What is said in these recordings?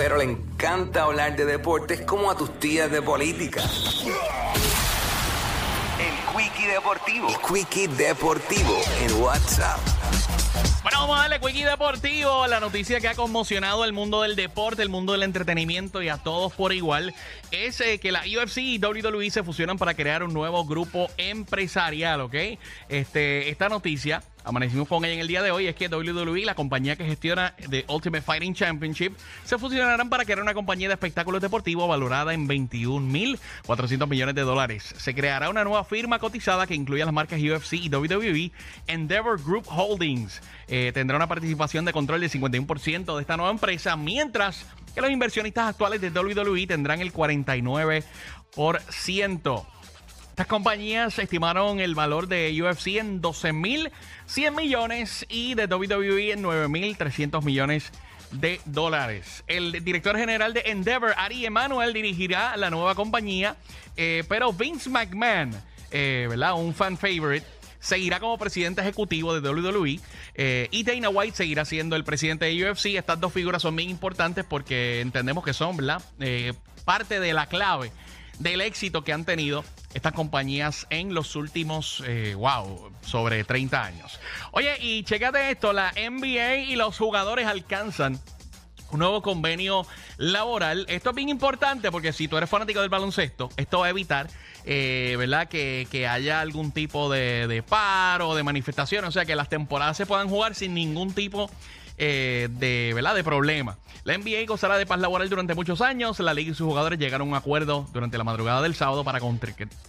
Pero le encanta hablar de deportes como a tus tías de política. El Quickie Deportivo. El Quickie Deportivo en WhatsApp. Bueno, vamos a darle Quickie Deportivo, la noticia que ha conmocionado el mundo del deporte, el mundo del entretenimiento y a todos por igual, es eh, que la UFC y WWE se fusionan para crear un nuevo grupo empresarial, ¿ok? Este, esta noticia amanecimos con ella en el día de hoy es que WWE, la compañía que gestiona The Ultimate Fighting Championship, se fusionarán para crear una compañía de espectáculos deportivos valorada en 21.400 millones de dólares. Se creará una nueva firma cotizada que incluya las marcas UFC y WWE, Endeavor Group Holdings. Eh, tendrá una participación de control del 51% de esta nueva empresa, mientras que los inversionistas actuales de WWE tendrán el 49%. Estas compañías estimaron el valor de UFC en 12.100 millones y de WWE en 9.300 millones de dólares. El director general de Endeavor, Ari Emanuel, dirigirá la nueva compañía, eh, pero Vince McMahon, eh, ¿verdad? Un fan favorite. Seguirá como presidente ejecutivo de WWE eh, y Dana White seguirá siendo el presidente de UFC. Estas dos figuras son bien importantes porque entendemos que son ¿verdad? parte de la clave del éxito que han tenido estas compañías en los últimos, eh, wow, sobre 30 años. Oye, y chécate esto, la NBA y los jugadores alcanzan un nuevo convenio laboral. Esto es bien importante porque si tú eres fanático del baloncesto, esto va a evitar, eh, ¿verdad? Que, haya algún tipo de, de paro, de manifestación, o sea, que las temporadas se puedan jugar sin ningún tipo eh, de, ¿verdad? de problema. La NBA gozará de paz laboral durante muchos años. La liga y sus jugadores llegaron a un acuerdo durante la madrugada del sábado para,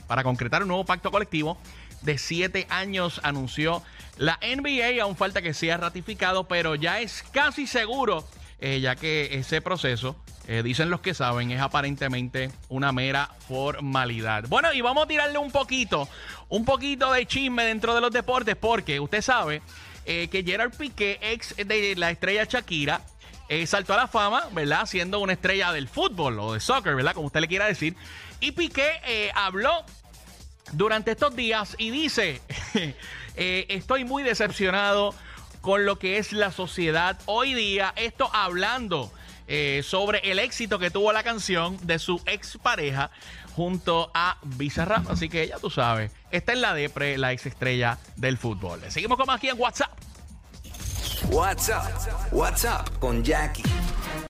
para concretar un nuevo pacto colectivo de siete años, anunció la NBA. Aún falta que sea ratificado, pero ya es casi seguro, eh, ya que ese proceso, eh, dicen los que saben, es aparentemente una mera formalidad. Bueno, y vamos a tirarle un poquito, un poquito de chisme dentro de los deportes, porque usted sabe eh, que Gerard Piqué, ex de la estrella Shakira, eh, saltó a la fama, ¿verdad? Siendo una estrella del fútbol o de soccer, ¿verdad? Como usted le quiera decir. Y Piqué eh, habló durante estos días y dice, estoy muy decepcionado con lo que es la sociedad hoy día. Esto hablando sobre el éxito que tuvo la canción de su expareja junto a Bizarrap. Así que ya tú sabes, está en la Depre, la ex estrella del fútbol. Seguimos con más aquí en WhatsApp. WhatsApp, WhatsApp con Jackie.